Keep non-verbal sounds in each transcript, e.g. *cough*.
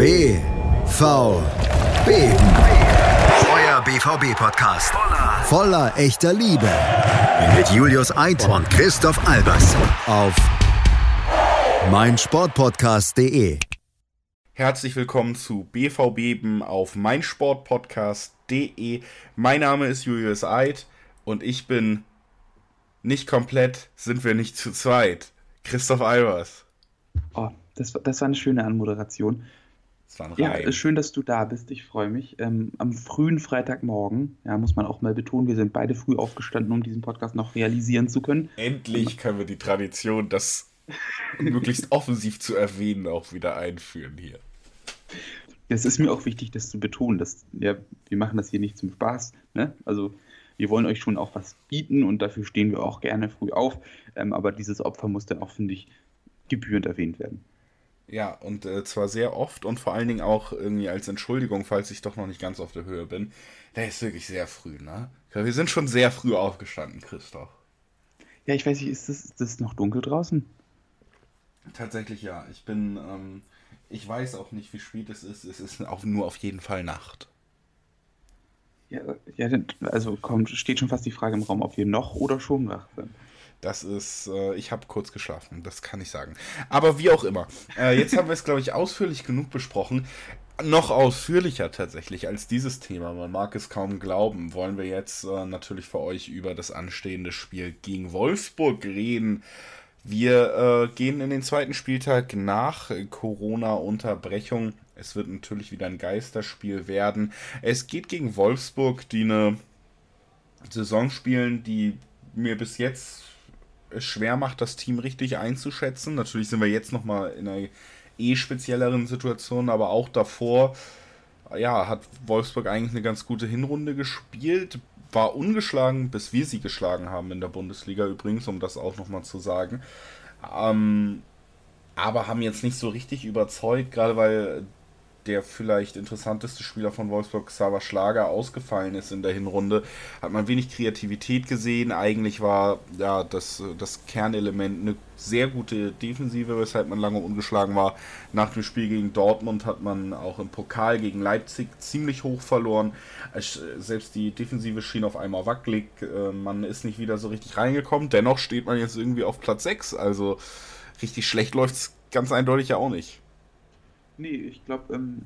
BVB. Euer BVB-Podcast. Voller echter Liebe. Mit Julius Eid und Christoph Albers. Auf meinsportpodcast.de. Herzlich willkommen zu BVB auf meinsportpodcast.de. Mein Name ist Julius Eid und ich bin nicht komplett, sind wir nicht zu zweit. Christoph Albers. Oh, das, das war eine schöne Anmoderation. Ja, ist schön, dass du da bist. Ich freue mich. Ähm, am frühen Freitagmorgen, ja, muss man auch mal betonen, wir sind beide früh aufgestanden, um diesen Podcast noch realisieren zu können. Endlich können wir die Tradition, das möglichst *laughs* offensiv zu erwähnen, auch wieder einführen hier. Es ist mir auch wichtig, das zu betonen, dass ja, wir machen das hier nicht zum Spaß. Ne? Also wir wollen euch schon auch was bieten und dafür stehen wir auch gerne früh auf. Ähm, aber dieses Opfer muss dann auch, finde ich, gebührend erwähnt werden. Ja, und äh, zwar sehr oft und vor allen Dingen auch irgendwie als Entschuldigung, falls ich doch noch nicht ganz auf der Höhe bin. Der ist wirklich sehr früh, ne? Wir sind schon sehr früh aufgestanden, Christoph. Ja, ich weiß nicht, ist das, ist das noch dunkel draußen? Tatsächlich ja. Ich bin, ähm, ich weiß auch nicht, wie spät es ist. Es ist auch nur auf jeden Fall Nacht. Ja, ja also kommt, steht schon fast die Frage im Raum, ob wir noch oder schon wach sind. Das ist, äh, ich habe kurz geschlafen, das kann ich sagen. Aber wie auch immer. Äh, jetzt haben wir es, glaube ich, ausführlich genug besprochen. Noch ausführlicher tatsächlich als dieses Thema, man mag es kaum glauben, wollen wir jetzt äh, natürlich für euch über das anstehende Spiel gegen Wolfsburg reden. Wir äh, gehen in den zweiten Spieltag nach Corona-Unterbrechung. Es wird natürlich wieder ein Geisterspiel werden. Es geht gegen Wolfsburg, die eine Saison spielen, die mir bis jetzt schwer macht, das Team richtig einzuschätzen. Natürlich sind wir jetzt nochmal in einer eh spezielleren Situation, aber auch davor, ja, hat Wolfsburg eigentlich eine ganz gute Hinrunde gespielt. War ungeschlagen, bis wir sie geschlagen haben in der Bundesliga übrigens, um das auch nochmal zu sagen. Ähm, aber haben jetzt nicht so richtig überzeugt, gerade weil der vielleicht interessanteste Spieler von Wolfsburg, Xaver Schlager, ausgefallen ist in der Hinrunde, hat man wenig Kreativität gesehen. Eigentlich war ja das, das Kernelement eine sehr gute Defensive, weshalb man lange ungeschlagen war. Nach dem Spiel gegen Dortmund hat man auch im Pokal gegen Leipzig ziemlich hoch verloren. Selbst die Defensive schien auf einmal wackelig. Äh, man ist nicht wieder so richtig reingekommen. Dennoch steht man jetzt irgendwie auf Platz 6. Also richtig schlecht läuft es ganz eindeutig ja auch nicht. Nee, ich glaube, ähm,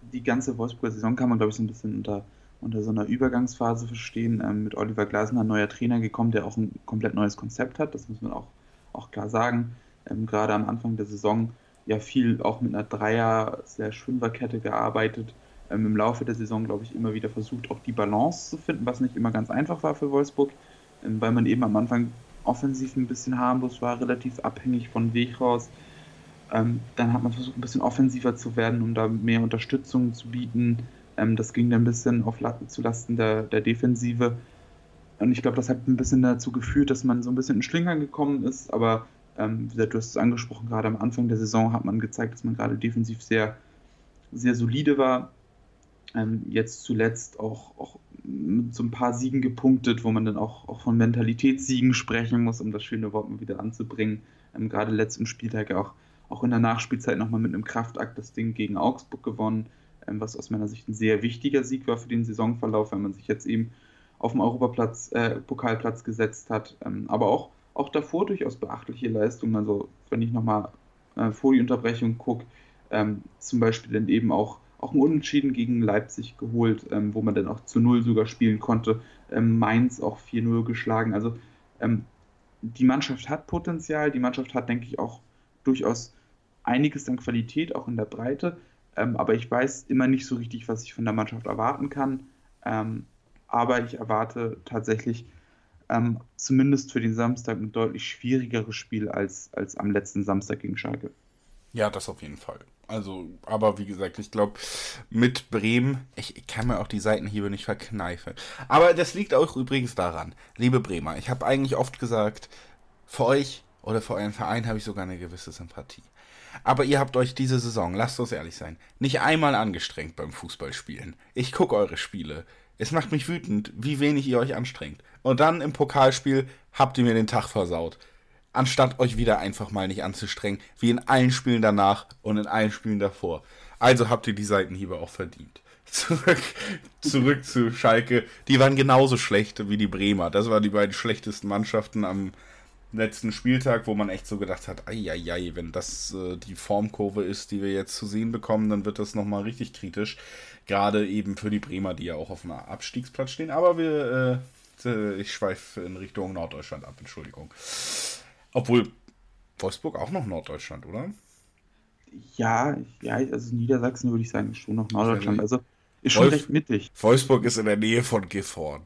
die ganze Wolfsburger Saison kann man, glaube ich, so ein bisschen unter, unter so einer Übergangsphase verstehen. Ähm, mit Oliver Glasner ein neuer Trainer gekommen, der auch ein komplett neues Konzept hat, das muss man auch, auch klar sagen. Ähm, Gerade am Anfang der Saison ja viel auch mit einer Dreier-Fünferkette gearbeitet. Ähm, Im Laufe der Saison, glaube ich, immer wieder versucht, auch die Balance zu finden, was nicht immer ganz einfach war für Wolfsburg, ähm, weil man eben am Anfang offensiv ein bisschen harmlos war, relativ abhängig von Weg raus. Ähm, dann hat man versucht, ein bisschen offensiver zu werden, um da mehr Unterstützung zu bieten. Ähm, das ging dann ein bisschen auf zulasten der, der Defensive. Und ich glaube, das hat ein bisschen dazu geführt, dass man so ein bisschen in Schlingern gekommen ist. Aber ähm, wie gesagt, du hast es angesprochen, gerade am Anfang der Saison hat man gezeigt, dass man gerade defensiv sehr, sehr solide war. Ähm, jetzt zuletzt auch, auch mit so ein paar Siegen gepunktet, wo man dann auch, auch von Mentalitätssiegen sprechen muss, um das schöne Wort mal wieder anzubringen. Ähm, gerade letzten Spieltag auch auch in der Nachspielzeit nochmal mit einem Kraftakt das Ding gegen Augsburg gewonnen, ähm, was aus meiner Sicht ein sehr wichtiger Sieg war für den Saisonverlauf, wenn man sich jetzt eben auf dem Europaplatz, äh, Pokalplatz gesetzt hat. Ähm, aber auch, auch davor durchaus beachtliche Leistungen. Also wenn ich nochmal äh, vor die Unterbrechung gucke, ähm, zum Beispiel dann eben auch, auch ein Unentschieden gegen Leipzig geholt, ähm, wo man dann auch zu Null sogar spielen konnte. Ähm, Mainz auch 4-0 geschlagen. Also ähm, die Mannschaft hat Potenzial, die Mannschaft hat, denke ich, auch durchaus einiges an Qualität, auch in der Breite. Ähm, aber ich weiß immer nicht so richtig, was ich von der Mannschaft erwarten kann. Ähm, aber ich erwarte tatsächlich ähm, zumindest für den Samstag ein deutlich schwierigeres Spiel als, als am letzten Samstag gegen Schalke. Ja, das auf jeden Fall. Also, aber wie gesagt, ich glaube, mit Bremen, ich, ich, kann mir auch die Seitenhiebe nicht verkneifen. Aber das liegt auch übrigens daran, liebe Bremer, ich habe eigentlich oft gesagt, für euch oder für euren Verein habe ich sogar eine gewisse Sympathie. Aber ihr habt euch diese Saison, lasst uns ehrlich sein, nicht einmal angestrengt beim Fußballspielen. Ich gucke eure Spiele. Es macht mich wütend, wie wenig ihr euch anstrengt. Und dann im Pokalspiel habt ihr mir den Tag versaut. anstatt euch wieder einfach mal nicht anzustrengen, wie in allen Spielen danach und in allen Spielen davor. Also habt ihr die Seitenhiebe auch verdient. *laughs* Zurück, zurück zu Schalke. Die waren genauso schlecht wie die Bremer. Das waren die beiden schlechtesten Mannschaften am letzten Spieltag, wo man echt so gedacht hat, ei, wenn das äh, die Formkurve ist, die wir jetzt zu sehen bekommen, dann wird das nochmal richtig kritisch. Gerade eben für die Bremer, die ja auch auf einem Abstiegsplatz stehen. Aber wir, äh, ich schweife in Richtung Norddeutschland ab, Entschuldigung. Obwohl Wolfsburg auch noch Norddeutschland, oder? Ja, ja, also Niedersachsen würde ich sagen, ist schon noch Norddeutschland. Also ist schon Wolf recht mittig. Wolfsburg ist in der Nähe von Gifhorn.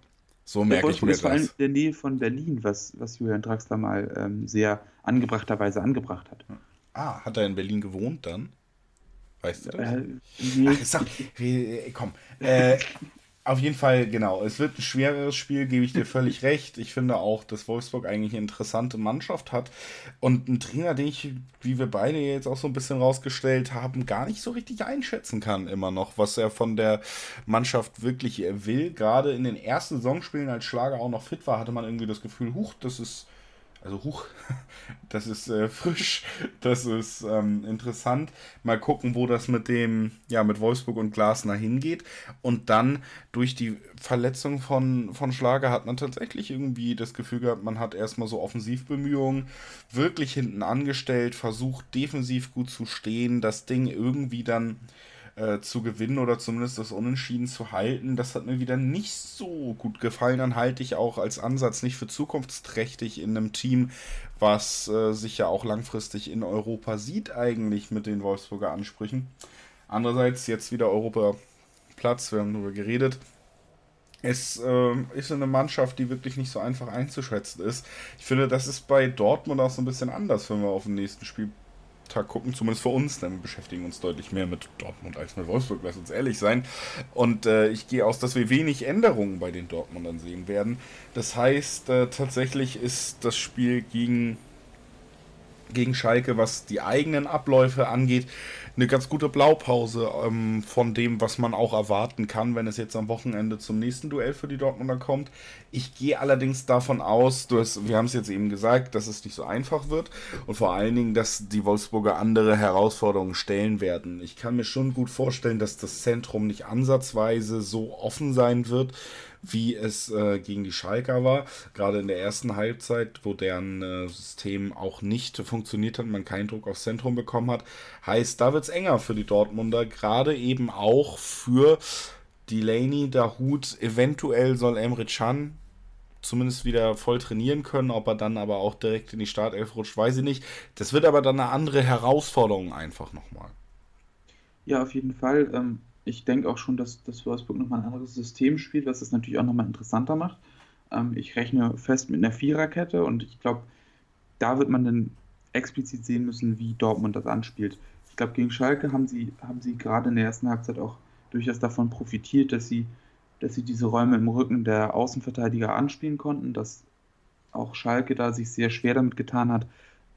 So merke ich mir ist das. vor allem in der Nähe von Berlin, was, was Julian Draxler mal ähm, sehr angebrachterweise angebracht hat. Ah, hat er in Berlin gewohnt dann? Weißt du das? Äh, nee. Ach, sag, komm. Äh, auf jeden Fall, genau. Es wird ein schwereres Spiel, gebe ich dir *laughs* völlig recht. Ich finde auch, dass Wolfsburg eigentlich eine interessante Mannschaft hat. Und ein Trainer, den ich, wie wir beide jetzt auch so ein bisschen rausgestellt haben, gar nicht so richtig einschätzen kann, immer noch, was er von der Mannschaft wirklich will. Gerade in den ersten Saisonspielen, als Schlager auch noch fit war, hatte man irgendwie das Gefühl, huch, das ist also huch, *laughs* das ist äh, frisch, *laughs* das ist ähm, interessant. Mal gucken, wo das mit dem, ja, mit Wolfsburg und Glasner hingeht. Und dann durch die Verletzung von, von Schlager hat man tatsächlich irgendwie das Gefühl gehabt, man hat erstmal so Offensivbemühungen wirklich hinten angestellt, versucht defensiv gut zu stehen, das Ding irgendwie dann äh, zu gewinnen oder zumindest das Unentschieden zu halten. Das hat mir wieder nicht so gut gefallen. Dann halte ich auch als Ansatz nicht für zukunftsträchtig in einem Team, was äh, sich ja auch langfristig in Europa sieht, eigentlich mit den Wolfsburger Ansprüchen. Andererseits jetzt wieder Europaplatz, wir haben darüber geredet. Es äh, ist eine Mannschaft, die wirklich nicht so einfach einzuschätzen ist. Ich finde, das ist bei Dortmund auch so ein bisschen anders, wenn wir auf den nächsten Spiel Tag gucken, zumindest für uns, denn wir beschäftigen uns deutlich mehr mit Dortmund als mit Wolfsburg, lass uns ehrlich sein. Und äh, ich gehe aus, dass wir wenig Änderungen bei den Dortmundern sehen werden. Das heißt, äh, tatsächlich ist das Spiel gegen, gegen Schalke, was die eigenen Abläufe angeht, eine ganz gute Blaupause ähm, von dem, was man auch erwarten kann, wenn es jetzt am Wochenende zum nächsten Duell für die Dortmunder kommt. Ich gehe allerdings davon aus, hast, wir haben es jetzt eben gesagt, dass es nicht so einfach wird und vor allen Dingen, dass die Wolfsburger andere Herausforderungen stellen werden. Ich kann mir schon gut vorstellen, dass das Zentrum nicht ansatzweise so offen sein wird wie es äh, gegen die Schalker war. Gerade in der ersten Halbzeit, wo deren äh, System auch nicht funktioniert hat, man keinen Druck aufs Zentrum bekommen hat. Heißt, da wird es enger für die Dortmunder, gerade eben auch für Delaney, Dahut, eventuell soll Emre Can zumindest wieder voll trainieren können. Ob er dann aber auch direkt in die Startelf rutscht, weiß ich nicht. Das wird aber dann eine andere Herausforderung einfach nochmal. Ja, auf jeden Fall. Ähm, ich denke auch schon, dass, dass Wolfsburg nochmal ein anderes System spielt, was es natürlich auch nochmal interessanter macht. Ähm, ich rechne fest mit einer Viererkette und ich glaube, da wird man dann explizit sehen müssen, wie Dortmund das anspielt. Ich glaube, gegen Schalke haben sie, haben sie gerade in der ersten Halbzeit auch durchaus davon profitiert, dass sie, dass sie diese Räume im Rücken der Außenverteidiger anspielen konnten, dass auch Schalke da sich sehr schwer damit getan hat,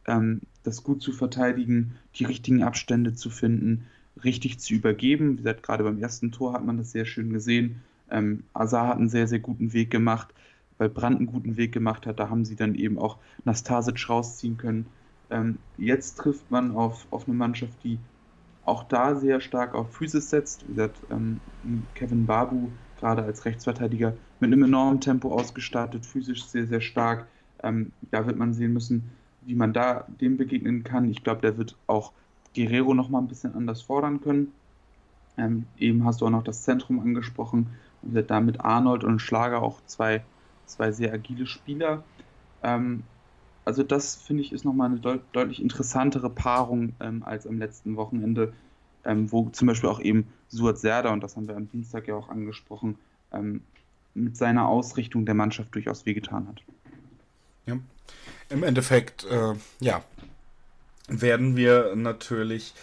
ähm, das gut zu verteidigen, die richtigen Abstände zu finden, richtig zu übergeben. Wie gesagt, gerade beim ersten Tor hat man das sehr schön gesehen. Ähm, Azar hat einen sehr, sehr guten Weg gemacht, weil Brandt einen guten Weg gemacht hat. Da haben sie dann eben auch Nastasic rausziehen können. Ähm, jetzt trifft man auf, auf eine Mannschaft, die auch da sehr stark auf Physis setzt. Wie gesagt, ähm, Kevin Babu gerade als Rechtsverteidiger mit einem enormen Tempo ausgestattet, physisch sehr, sehr stark. Ähm, da wird man sehen müssen, wie man da dem begegnen kann. Ich glaube, der wird auch Guerrero noch mal ein bisschen anders fordern können. Ähm, eben hast du auch noch das Zentrum angesprochen und da mit Arnold und Schlager auch zwei, zwei sehr agile Spieler. Ähm, also das finde ich ist nochmal eine deut deutlich interessantere Paarung ähm, als am letzten Wochenende, ähm, wo zum Beispiel auch eben Suat Serda, und das haben wir am Dienstag ja auch angesprochen, ähm, mit seiner Ausrichtung der Mannschaft durchaus wehgetan hat. Ja. Im Endeffekt, äh, ja, werden wir natürlich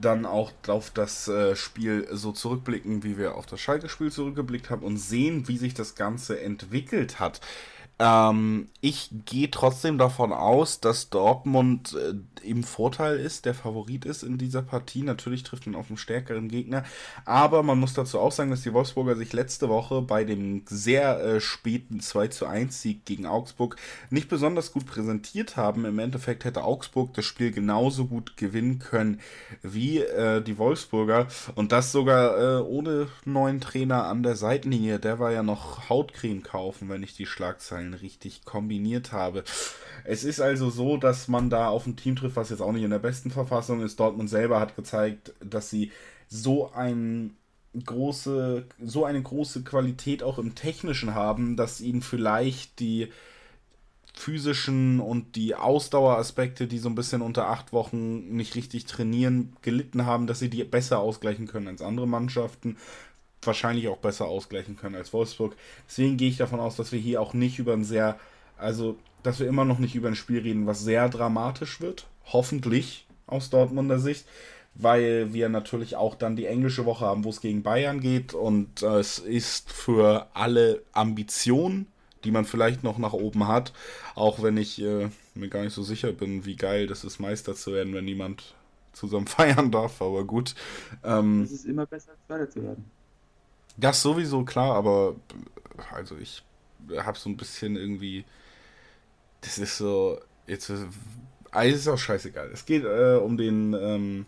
dann auch auf das äh, Spiel so zurückblicken, wie wir auf das Schalke-Spiel zurückgeblickt haben und sehen, wie sich das Ganze entwickelt hat. Ähm, ich gehe trotzdem davon aus, dass Dortmund äh, im Vorteil ist, der Favorit ist in dieser Partie. Natürlich trifft man auf einen stärkeren Gegner. Aber man muss dazu auch sagen, dass die Wolfsburger sich letzte Woche bei dem sehr äh, späten 2 zu 1 Sieg gegen Augsburg nicht besonders gut präsentiert haben. Im Endeffekt hätte Augsburg das Spiel genauso gut gewinnen können wie äh, die Wolfsburger. Und das sogar äh, ohne neuen Trainer an der Seitenlinie. Der war ja noch Hautcreme kaufen, wenn ich die Schlagzeilen Zahlen richtig kombiniert habe. Es ist also so, dass man da auf ein Team trifft, was jetzt auch nicht in der besten Verfassung ist. Dortmund selber hat gezeigt, dass sie so ein große, so eine große Qualität auch im Technischen haben, dass ihnen vielleicht die physischen und die Ausdaueraspekte, die so ein bisschen unter acht Wochen nicht richtig trainieren, gelitten haben, dass sie die besser ausgleichen können als andere Mannschaften wahrscheinlich auch besser ausgleichen können als Wolfsburg. Deswegen gehe ich davon aus, dass wir hier auch nicht über ein sehr, also dass wir immer noch nicht über ein Spiel reden, was sehr dramatisch wird. Hoffentlich aus Dortmunder Sicht, weil wir natürlich auch dann die englische Woche haben, wo es gegen Bayern geht und äh, es ist für alle Ambitionen, die man vielleicht noch nach oben hat, auch wenn ich äh, mir gar nicht so sicher bin, wie geil das ist, Meister zu werden, wenn niemand zusammen *laughs* feiern darf, aber gut. Ähm, es ist immer besser, als Zweiter zu werden. Das sowieso klar, aber also ich habe so ein bisschen irgendwie. Das ist so. Jetzt also ist auch scheißegal. Es geht äh, um den. Ähm,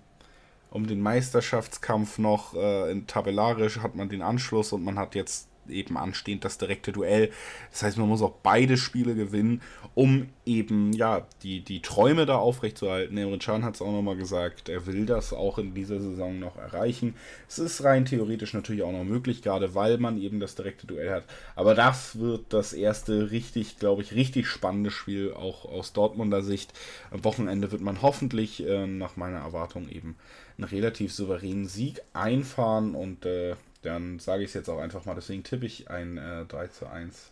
um den Meisterschaftskampf noch äh, in tabellarisch hat man den Anschluss und man hat jetzt eben anstehend das direkte Duell. Das heißt, man muss auch beide Spiele gewinnen, um eben ja die, die Träume da aufrechtzuerhalten. Emre Can hat es auch nochmal gesagt, er will das auch in dieser Saison noch erreichen. Es ist rein theoretisch natürlich auch noch möglich, gerade weil man eben das direkte Duell hat. Aber das wird das erste richtig, glaube ich, richtig spannende Spiel auch aus Dortmunder Sicht. Am Wochenende wird man hoffentlich äh, nach meiner Erwartung eben einen relativ souveränen Sieg einfahren und äh, dann sage ich es jetzt auch einfach mal. Deswegen tippe ich ein äh, 3 zu 1.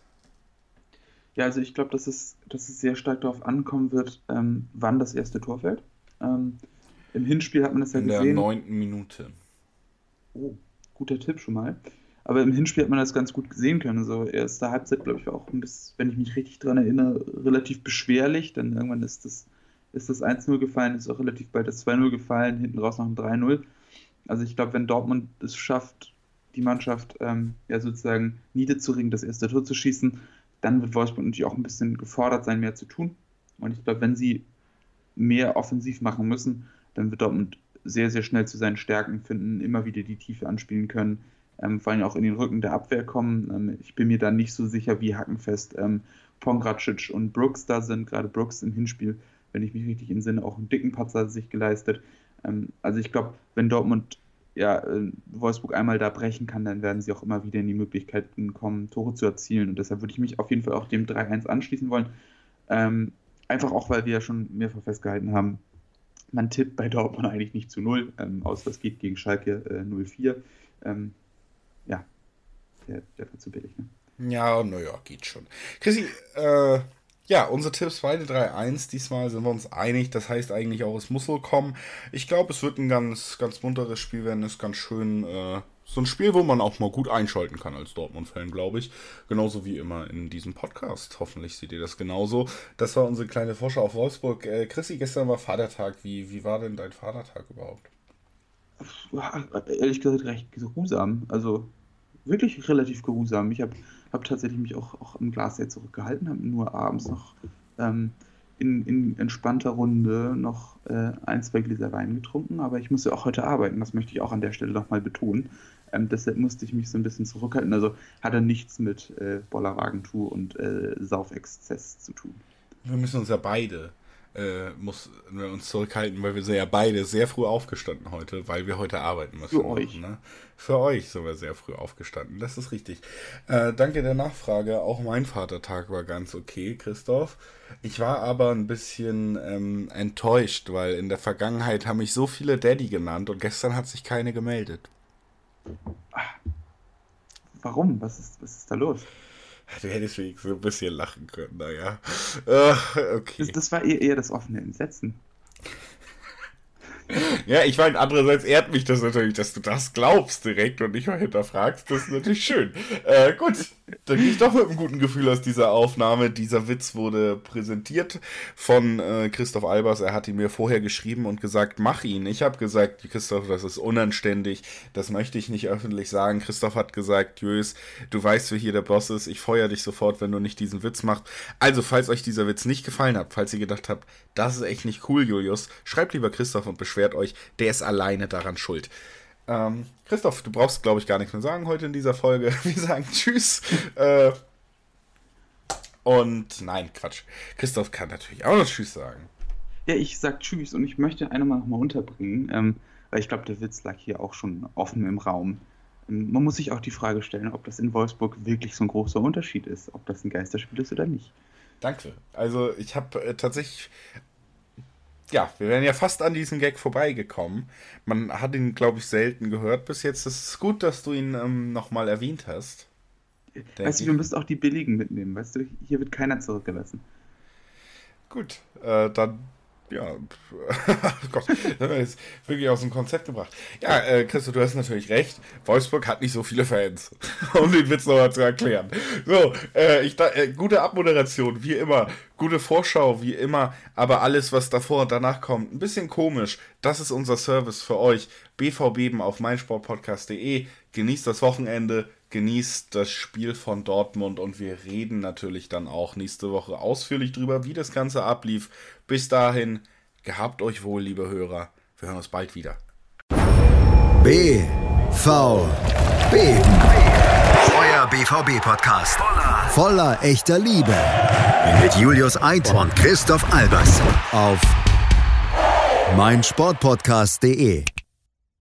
Ja, also ich glaube, dass es, dass es sehr stark darauf ankommen wird, ähm, wann das erste Tor fällt. Ähm, Im Hinspiel hat man das ja In gesehen. In der neunten Minute. Oh, guter Tipp schon mal. Aber im Hinspiel hat man das ganz gut sehen können. So erste Halbzeit, glaube ich, war auch ein bisschen, wenn ich mich richtig daran erinnere, relativ beschwerlich. Dann irgendwann ist das, ist das 1-0 gefallen, ist auch relativ bald das 2-0 gefallen, hinten raus noch ein 3-0. Also ich glaube, wenn Dortmund es schafft, die Mannschaft ähm, ja sozusagen niederzuringen, das erste Tor zu schießen, dann wird Wolfsburg natürlich auch ein bisschen gefordert sein, mehr zu tun. Und ich glaube, wenn sie mehr offensiv machen müssen, dann wird Dortmund sehr, sehr schnell zu seinen Stärken finden, immer wieder die Tiefe anspielen können, ähm, vor allem auch in den Rücken der Abwehr kommen. Ähm, ich bin mir da nicht so sicher, wie hackenfest ähm, Pongracic und Brooks da sind. Gerade Brooks im Hinspiel, wenn ich mich richtig entsinne, auch einen dicken Patzer sich geleistet. Ähm, also ich glaube, wenn Dortmund ja, äh, Wolfsburg einmal da brechen kann, dann werden sie auch immer wieder in die Möglichkeiten kommen, Tore zu erzielen. Und deshalb würde ich mich auf jeden Fall auch dem 3-1 anschließen wollen. Ähm, einfach auch, weil wir ja schon mehrfach festgehalten haben, man tippt bei Dortmund eigentlich nicht zu null, ähm, außer das geht gegen Schalke äh, 04. Ähm, ja, der, der war zu billig. Ne? Ja, naja, geht schon. Chrissy, äh, ja, unsere Tipps beide 3-1. Diesmal sind wir uns einig. Das heißt eigentlich auch, es muss so kommen. Ich glaube, es wird ein ganz, ganz bunteres Spiel werden. Es ist ganz schön. Äh, so ein Spiel, wo man auch mal gut einschalten kann als Dortmund-Fan, glaube ich. Genauso wie immer in diesem Podcast. Hoffentlich seht ihr das genauso. Das war unsere kleine Vorschau auf Wolfsburg. Äh, Chrissy, gestern war Vatertag. Wie, wie war denn dein Vatertag überhaupt? Ehrlich gesagt, recht geruhsam. Also wirklich relativ geruhsam. Ich habe habe tatsächlich mich auch, auch im Glas sehr zurückgehalten, habe nur abends noch ähm, in, in, entspannter Runde noch äh, ein, zwei Gläser Wein getrunken, aber ich musste auch heute arbeiten, das möchte ich auch an der Stelle nochmal betonen. Ähm, deshalb musste ich mich so ein bisschen zurückhalten. Also hatte nichts mit äh, Bollerwagentour und äh, Saufexzess zu tun. Wir müssen uns ja beide äh, muss wir uns zurückhalten, weil wir sind ja beide sehr früh aufgestanden heute, weil wir heute arbeiten müssen. Für euch. Ne? Für euch sind wir sehr früh aufgestanden, das ist richtig. Äh, danke der Nachfrage, auch mein Vatertag war ganz okay, Christoph. Ich war aber ein bisschen ähm, enttäuscht, weil in der Vergangenheit haben mich so viele Daddy genannt und gestern hat sich keine gemeldet. Warum? Was ist, was ist da los? Du hättest wenigstens so ein bisschen lachen können, naja. Uh, okay. Das, das war eher das offene Entsetzen. Ja, ich meine, andererseits ehrt mich das natürlich, dass du das glaubst direkt und nicht mal hinterfragst. Das ist natürlich schön. Äh, gut, dann gehe ich doch mit einem guten Gefühl aus dieser Aufnahme. Dieser Witz wurde präsentiert von äh, Christoph Albers. Er hat ihn mir vorher geschrieben und gesagt, mach ihn. Ich habe gesagt, Christoph, das ist unanständig. Das möchte ich nicht öffentlich sagen. Christoph hat gesagt, Jös, du weißt, wer hier der Boss ist. Ich feuer dich sofort, wenn du nicht diesen Witz machst. Also, falls euch dieser Witz nicht gefallen hat, falls ihr gedacht habt, das ist echt nicht cool, Julius, schreibt lieber Christoph und beschwert euch. Der ist alleine daran schuld. Ähm, Christoph, du brauchst, glaube ich, gar nichts mehr sagen heute in dieser Folge. *laughs* Wir sagen Tschüss. Äh, und nein, Quatsch. Christoph kann natürlich auch noch Tschüss sagen. Ja, ich sag Tschüss und ich möchte eine mal nochmal unterbringen, ähm, weil ich glaube, der Witz lag hier auch schon offen im Raum. Ähm, man muss sich auch die Frage stellen, ob das in Wolfsburg wirklich so ein großer Unterschied ist, ob das ein Geisterspiel ist oder nicht. Danke. Also ich habe äh, tatsächlich ja, wir wären ja fast an diesem Gag vorbeigekommen. Man hat ihn, glaube ich, selten gehört bis jetzt. Es ist gut, dass du ihn ähm, nochmal erwähnt hast. Weißt du, wir müssen auch die billigen mitnehmen. Weißt du, hier wird keiner zurückgelassen. Gut, äh, dann ja, *laughs* Gott, das haben wir jetzt wirklich aus dem Konzept gebracht. Ja, äh, Christo, du hast natürlich recht. Wolfsburg hat nicht so viele Fans, *laughs* um den Witz nochmal zu erklären. So, äh, ich, äh, gute Abmoderation, wie immer. Gute Vorschau, wie immer. Aber alles, was davor und danach kommt, ein bisschen komisch. Das ist unser Service für euch. BVB auf meinsportpodcast.de. Genießt das Wochenende genießt das Spiel von Dortmund und wir reden natürlich dann auch nächste Woche ausführlich drüber, wie das Ganze ablief. Bis dahin, gehabt euch wohl, liebe Hörer. Wir hören uns bald wieder. B V B Euer BVB-Podcast. Voller, voller echter Liebe. Mit Julius Eid und Christoph Albers. Auf meinsportpodcast.de